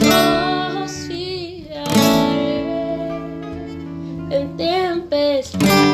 confiaré en tempestad.